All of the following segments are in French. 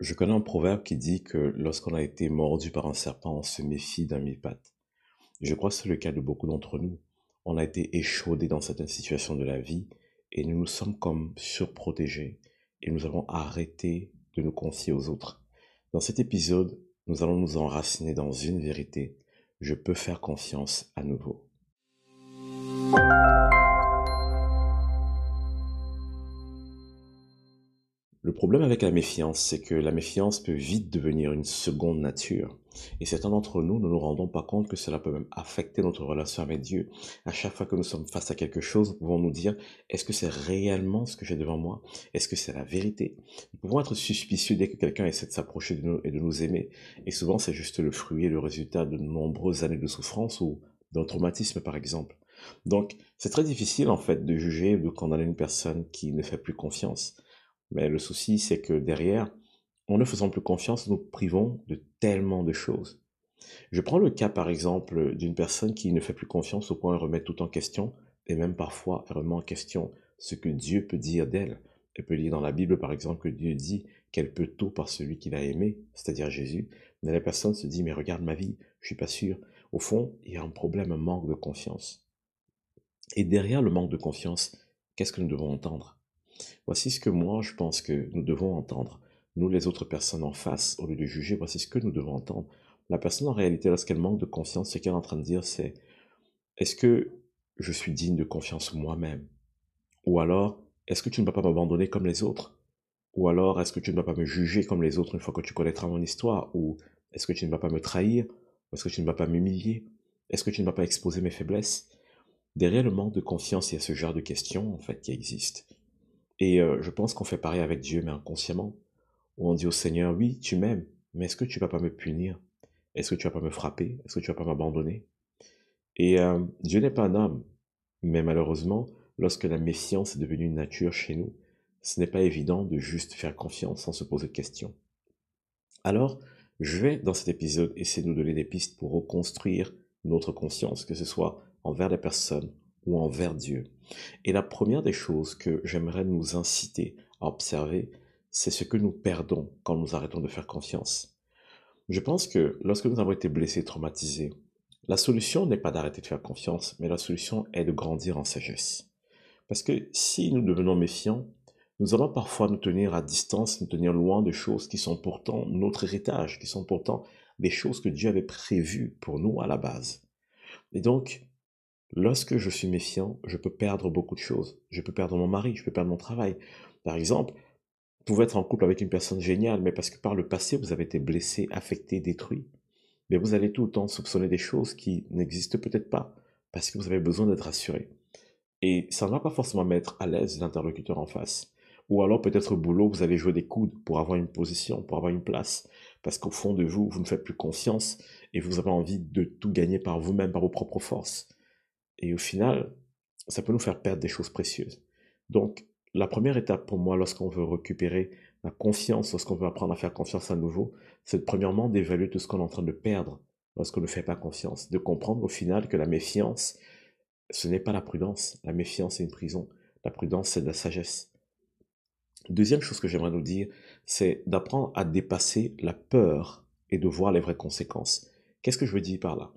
Je connais un proverbe qui dit que lorsqu'on a été mordu par un serpent, on se méfie d'un mi-patte. Je crois que c'est le cas de beaucoup d'entre nous. On a été échaudés dans certaines situations de la vie et nous nous sommes comme surprotégés et nous avons arrêté de nous confier aux autres. Dans cet épisode, nous allons nous enraciner dans une vérité. Je peux faire confiance à nouveau. Problème avec la méfiance, c'est que la méfiance peut vite devenir une seconde nature. Et certains d'entre nous ne nous rendons pas compte que cela peut même affecter notre relation avec Dieu. À chaque fois que nous sommes face à quelque chose, nous pouvons nous dire, est-ce que c'est réellement ce que j'ai devant moi? Est-ce que c'est la vérité? Nous pouvons être suspicieux dès que quelqu'un essaie de s'approcher de nous et de nous aimer. Et souvent, c'est juste le fruit et le résultat de nombreuses années de souffrance ou d'un traumatisme, par exemple. Donc, c'est très difficile, en fait, de juger ou de condamner une personne qui ne fait plus confiance. Mais le souci, c'est que derrière, en ne faisant plus confiance, nous privons de tellement de choses. Je prends le cas, par exemple, d'une personne qui ne fait plus confiance au point de remettre tout en question, et même parfois remet en question ce que Dieu peut dire d'elle. Elle peut lire dans la Bible, par exemple, que Dieu dit qu'elle peut tout par celui qu'il a aimé, c'est-à-dire Jésus. Mais la personne se dit, mais regarde ma vie, je suis pas sûr. Au fond, il y a un problème, un manque de confiance. Et derrière le manque de confiance, qu'est-ce que nous devons entendre? Voici ce que moi je pense que nous devons entendre. Nous, les autres personnes en face, au lieu de juger, voici ce que nous devons entendre. La personne, en réalité, lorsqu'elle manque de confiance, ce qu'elle est en train de dire, c'est est-ce que je suis digne de confiance moi-même? Ou alors, est-ce que tu ne vas pas m'abandonner comme les autres? Ou alors, est-ce que tu ne vas pas me juger comme les autres une fois que tu connaîtras mon histoire? Ou est-ce que tu ne vas pas me trahir? Est-ce que tu ne vas pas m'humilier? Est-ce que tu ne vas pas exposer mes faiblesses? Derrière le manque de confiance, il y a ce genre de questions, en fait, qui existent. Et euh, je pense qu'on fait pareil avec Dieu, mais inconsciemment. Où on dit au Seigneur, oui, tu m'aimes, mais est-ce que tu vas pas me punir? Est-ce que tu vas pas me frapper? Est-ce que tu vas pas m'abandonner? Et euh, Dieu n'est pas un homme. Mais malheureusement, lorsque la méfiance est devenue une nature chez nous, ce n'est pas évident de juste faire confiance sans se poser de questions. Alors, je vais, dans cet épisode, essayer de nous donner des pistes pour reconstruire notre conscience, que ce soit envers les personnes ou envers Dieu. Et la première des choses que j'aimerais nous inciter à observer, c'est ce que nous perdons quand nous arrêtons de faire confiance. Je pense que lorsque nous avons été blessés, traumatisés, la solution n'est pas d'arrêter de faire confiance, mais la solution est de grandir en sagesse. Parce que si nous devenons méfiants, nous allons parfois nous tenir à distance, nous tenir loin de choses qui sont pourtant notre héritage, qui sont pourtant des choses que Dieu avait prévues pour nous à la base. Et donc, Lorsque je suis méfiant, je peux perdre beaucoup de choses. Je peux perdre mon mari, je peux perdre mon travail. Par exemple, vous pouvez être en couple avec une personne géniale, mais parce que par le passé, vous avez été blessé, affecté, détruit. Mais vous allez tout le temps soupçonner des choses qui n'existent peut-être pas, parce que vous avez besoin d'être rassuré. Et ça ne va pas forcément mettre à l'aise l'interlocuteur en face. Ou alors peut-être au boulot, vous allez jouer des coudes pour avoir une position, pour avoir une place, parce qu'au fond de vous, vous ne faites plus confiance et vous avez envie de tout gagner par vous-même, par vos propres forces. Et au final, ça peut nous faire perdre des choses précieuses. Donc, la première étape pour moi, lorsqu'on veut récupérer la confiance, lorsqu'on veut apprendre à faire confiance à nouveau, c'est premièrement d'évaluer tout ce qu'on est en train de perdre lorsqu'on ne fait pas confiance. De comprendre au final que la méfiance, ce n'est pas la prudence. La méfiance, c'est une prison. La prudence, c'est de la sagesse. Deuxième chose que j'aimerais nous dire, c'est d'apprendre à dépasser la peur et de voir les vraies conséquences. Qu'est-ce que je veux dire par là?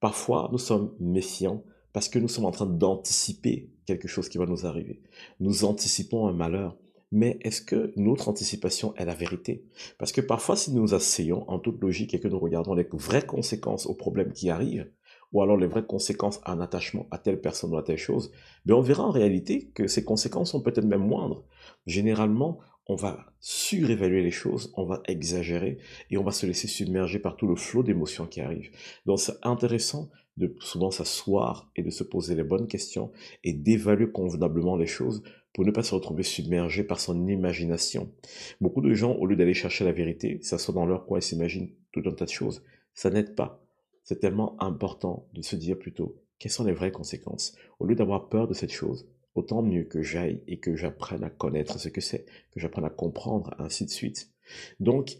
Parfois, nous sommes méfiants parce que nous sommes en train d'anticiper quelque chose qui va nous arriver. Nous anticipons un malheur. Mais est-ce que notre anticipation est la vérité? Parce que parfois, si nous nous asseyons en toute logique et que nous regardons les vraies conséquences aux problèmes qui arrivent, ou alors les vraies conséquences à un attachement à telle personne ou à telle chose, mais ben, on verra en réalité que ces conséquences sont peut-être même moindres. Généralement, on va surévaluer les choses, on va exagérer et on va se laisser submerger par tout le flot d'émotions qui arrivent. Donc c'est intéressant de souvent s'asseoir et de se poser les bonnes questions et d'évaluer convenablement les choses pour ne pas se retrouver submergé par son imagination. Beaucoup de gens, au lieu d'aller chercher la vérité, s'assoient dans leur coin et s'imaginent tout un tas de choses. Ça n'aide pas. C'est tellement important de se dire plutôt quelles sont les vraies conséquences? Au lieu d'avoir peur de cette chose, autant mieux que j'aille et que j'apprenne à connaître ce que c'est, que j'apprenne à comprendre, ainsi de suite. Donc,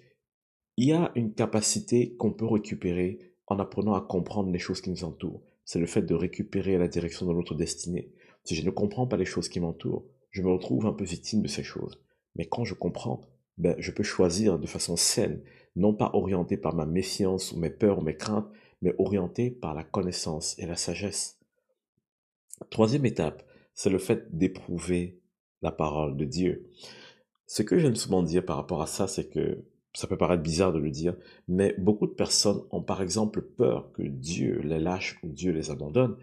il y a une capacité qu'on peut récupérer en apprenant à comprendre les choses qui nous entourent. C'est le fait de récupérer la direction de notre destinée. Si je ne comprends pas les choses qui m'entourent, je me retrouve un peu victime de ces choses. Mais quand je comprends, ben, je peux choisir de façon saine, non pas orienté par ma méfiance ou mes peurs ou mes craintes, mais orienté par la connaissance et la sagesse. Troisième étape, c'est le fait d'éprouver la parole de Dieu. Ce que j'aime souvent dire par rapport à ça, c'est que ça peut paraître bizarre de le dire, mais beaucoup de personnes ont par exemple peur que Dieu les lâche ou Dieu les abandonne,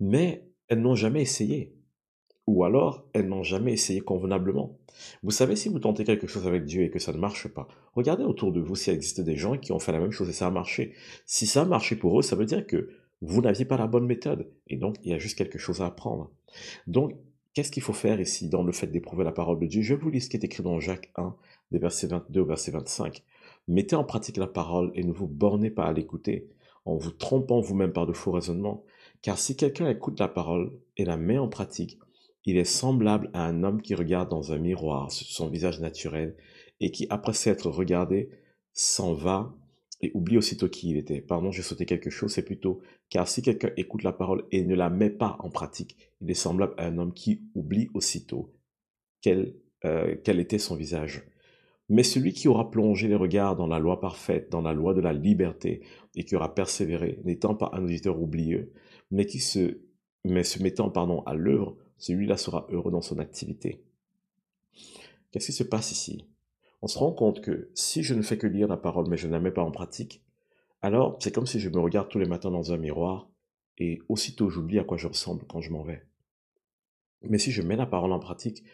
mais elles n'ont jamais essayé. Ou alors, elles n'ont jamais essayé convenablement. Vous savez, si vous tentez quelque chose avec Dieu et que ça ne marche pas, regardez autour de vous s'il existe des gens qui ont fait la même chose et ça a marché. Si ça a marché pour eux, ça veut dire que vous n'aviez pas la bonne méthode. Et donc, il y a juste quelque chose à apprendre. Donc, qu'est-ce qu'il faut faire ici dans le fait d'éprouver la parole de Dieu? Je vous lis ce qui est écrit dans Jacques 1, des versets 22 au verset 25. Mettez en pratique la parole et ne vous bornez pas à l'écouter, en vous trompant vous-même par de faux raisonnements. Car si quelqu'un écoute la parole et la met en pratique, il est semblable à un homme qui regarde dans un miroir son visage naturel et qui, après s'être regardé, s'en va et oublie aussitôt qui il était. Pardon, j'ai sauté quelque chose, c'est plutôt car si quelqu'un écoute la parole et ne la met pas en pratique, il est semblable à un homme qui oublie aussitôt quel, euh, quel était son visage. Mais celui qui aura plongé les regards dans la loi parfaite, dans la loi de la liberté, et qui aura persévéré, n'étant pas un auditeur oublieux, mais qui se, mais se mettant pardon, à l'œuvre, celui-là sera heureux dans son activité. Qu'est-ce qui se passe ici? On se rend compte que si je ne fais que lire la parole, mais je ne la mets pas en pratique, alors c'est comme si je me regarde tous les matins dans un miroir, et aussitôt j'oublie à quoi je ressemble quand je m'en vais. Mais si je mets la parole en pratique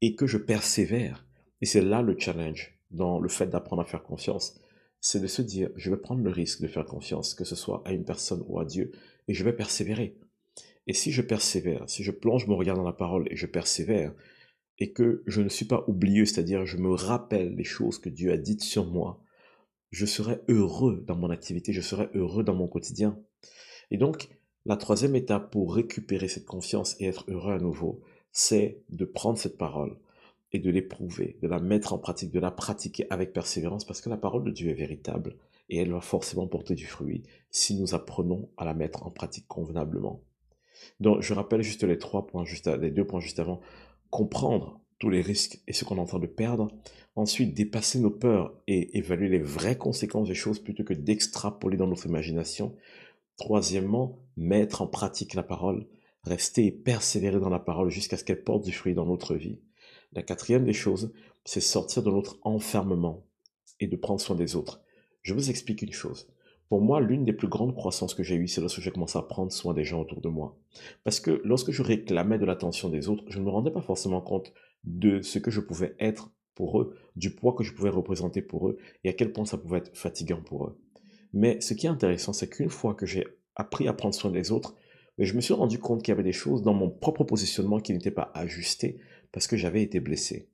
et que je persévère, et c'est là le challenge dans le fait d'apprendre à faire confiance. C'est de se dire, je vais prendre le risque de faire confiance, que ce soit à une personne ou à Dieu, et je vais persévérer. Et si je persévère, si je plonge mon regard dans la parole et je persévère, et que je ne suis pas oublieux, c'est-à-dire je me rappelle les choses que Dieu a dites sur moi, je serai heureux dans mon activité, je serai heureux dans mon quotidien. Et donc, la troisième étape pour récupérer cette confiance et être heureux à nouveau, c'est de prendre cette parole, et de l'éprouver, de la mettre en pratique, de la pratiquer avec persévérance, parce que la parole de Dieu est véritable et elle va forcément porter du fruit si nous apprenons à la mettre en pratique convenablement. Donc, je rappelle juste les trois points, juste les deux points juste avant. Comprendre tous les risques et ce qu'on est en train de perdre. Ensuite, dépasser nos peurs et évaluer les vraies conséquences des choses plutôt que d'extrapoler dans notre imagination. Troisièmement, mettre en pratique la parole, rester et persévérer dans la parole jusqu'à ce qu'elle porte du fruit dans notre vie. La quatrième des choses, c'est sortir de notre enfermement et de prendre soin des autres. Je vous explique une chose. Pour moi, l'une des plus grandes croissances que j'ai eues, c'est lorsque j'ai commencé à prendre soin des gens autour de moi. Parce que lorsque je réclamais de l'attention des autres, je ne me rendais pas forcément compte de ce que je pouvais être pour eux, du poids que je pouvais représenter pour eux et à quel point ça pouvait être fatigant pour eux. Mais ce qui est intéressant, c'est qu'une fois que j'ai appris à prendre soin des autres, je me suis rendu compte qu'il y avait des choses dans mon propre positionnement qui n'étaient pas ajustées parce que j'avais été blessé.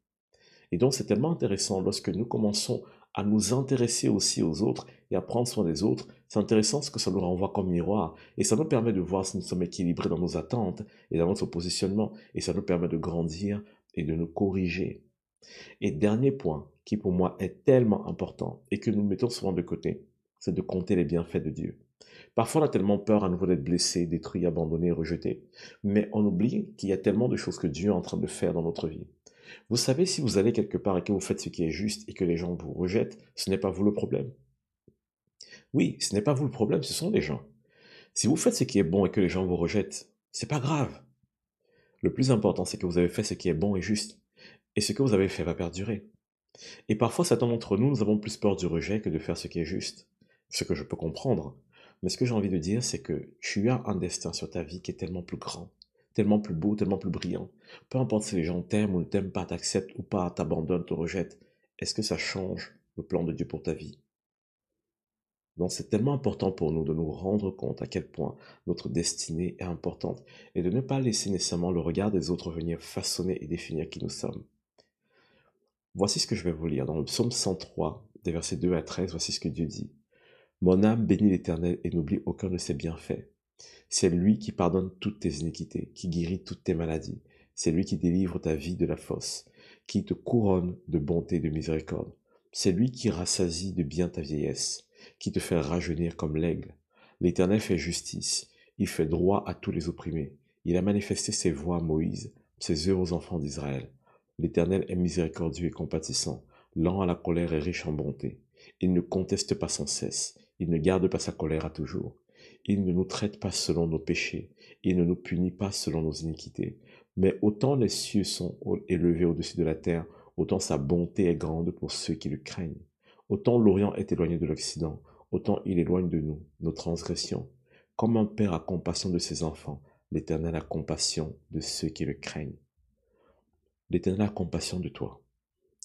Et donc c'est tellement intéressant lorsque nous commençons à nous intéresser aussi aux autres et à prendre soin des autres, c'est intéressant ce que ça nous renvoie comme miroir. Et ça nous permet de voir si nous sommes équilibrés dans nos attentes et dans notre positionnement. Et ça nous permet de grandir et de nous corriger. Et dernier point, qui pour moi est tellement important et que nous mettons souvent de côté, c'est de compter les bienfaits de Dieu. Parfois, on a tellement peur à nouveau d'être blessé, détruit, abandonné, rejeté. Mais on oublie qu'il y a tellement de choses que Dieu est en train de faire dans notre vie. Vous savez, si vous allez quelque part et que vous faites ce qui est juste et que les gens vous rejettent, ce n'est pas vous le problème. Oui, ce n'est pas vous le problème, ce sont les gens. Si vous faites ce qui est bon et que les gens vous rejettent, c'est pas grave. Le plus important, c'est que vous avez fait ce qui est bon et juste. Et ce que vous avez fait va perdurer. Et parfois, certains d'entre nous, nous avons plus peur du rejet que de faire ce qui est juste. Ce que je peux comprendre. Mais ce que j'ai envie de dire, c'est que tu as un destin sur ta vie qui est tellement plus grand, tellement plus beau, tellement plus brillant. Peu importe si les gens t'aiment ou ne t'aiment pas, t'acceptent ou pas, t'abandonnent, te rejettent, est-ce que ça change le plan de Dieu pour ta vie? Donc c'est tellement important pour nous de nous rendre compte à quel point notre destinée est importante et de ne pas laisser nécessairement le regard des autres venir façonner et définir qui nous sommes. Voici ce que je vais vous lire dans le psaume 103, des versets 2 à 13, voici ce que Dieu dit. Mon âme bénit l'Éternel et n'oublie aucun de ses bienfaits. C'est lui qui pardonne toutes tes iniquités, qui guérit toutes tes maladies. C'est lui qui délivre ta vie de la fosse, qui te couronne de bonté et de miséricorde. C'est lui qui rassasie de bien ta vieillesse, qui te fait rajeunir comme l'aigle. L'Éternel fait justice, il fait droit à tous les opprimés. Il a manifesté ses voies à Moïse, ses heureux enfants d'Israël. L'Éternel est miséricordieux et compatissant, lent à la colère et riche en bonté. Il ne conteste pas sans cesse, il ne garde pas sa colère à toujours. Il ne nous traite pas selon nos péchés, il ne nous punit pas selon nos iniquités. Mais autant les cieux sont élevés au-dessus de la terre, autant sa bonté est grande pour ceux qui le craignent. Autant l'Orient est éloigné de l'Occident, autant il éloigne de nous nos transgressions. Comme un père a compassion de ses enfants, l'Éternel a compassion de ceux qui le craignent. L'Éternel a compassion de toi.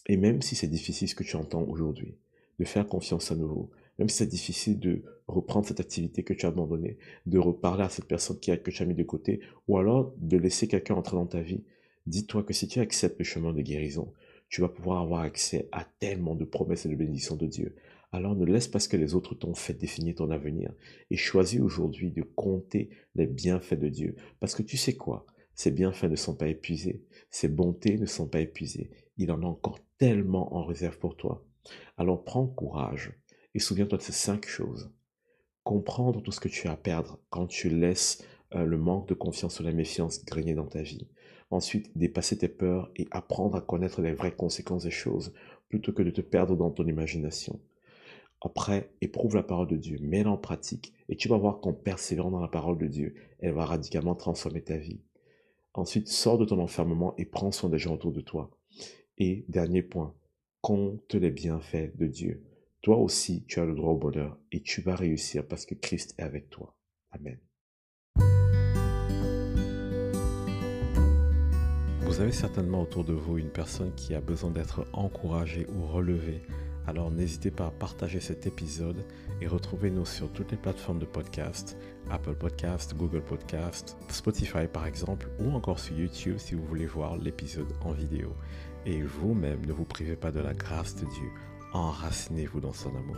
Et même si c'est difficile ce que tu entends aujourd'hui, de faire confiance à nouveau, même si c'est difficile de reprendre cette activité que tu as abandonnée, de reparler à cette personne qui a, que tu as mis de côté, ou alors de laisser quelqu'un entrer dans ta vie, dis-toi que si tu acceptes le chemin de guérison, tu vas pouvoir avoir accès à tellement de promesses et de bénédictions de Dieu. Alors ne laisse pas ce que les autres t'ont fait définir ton avenir et choisis aujourd'hui de compter les bienfaits de Dieu. Parce que tu sais quoi? Ces bienfaits ne sont pas épuisés, ces bontés ne sont pas épuisées. Il en a encore tellement en réserve pour toi. Alors prends courage et souviens-toi de ces cinq choses. Comprendre tout ce que tu as à perdre quand tu laisses euh, le manque de confiance ou la méfiance grigner dans ta vie. Ensuite, dépasser tes peurs et apprendre à connaître les vraies conséquences des choses plutôt que de te perdre dans ton imagination. Après, éprouve la parole de Dieu, mets-la en pratique et tu vas voir qu'en persévérant dans la parole de Dieu, elle va radicalement transformer ta vie. Ensuite, sors de ton enfermement et prends soin des gens autour de toi. Et dernier point, compte les bienfaits de Dieu. Toi aussi, tu as le droit au bonheur et tu vas réussir parce que Christ est avec toi. Amen. Vous avez certainement autour de vous une personne qui a besoin d'être encouragée ou relevée. Alors n'hésitez pas à partager cet épisode et retrouvez-nous sur toutes les plateformes de podcast, Apple Podcast, Google Podcast, Spotify par exemple, ou encore sur YouTube si vous voulez voir l'épisode en vidéo. Et vous-même, ne vous privez pas de la grâce de Dieu enracinez-vous dans son amour.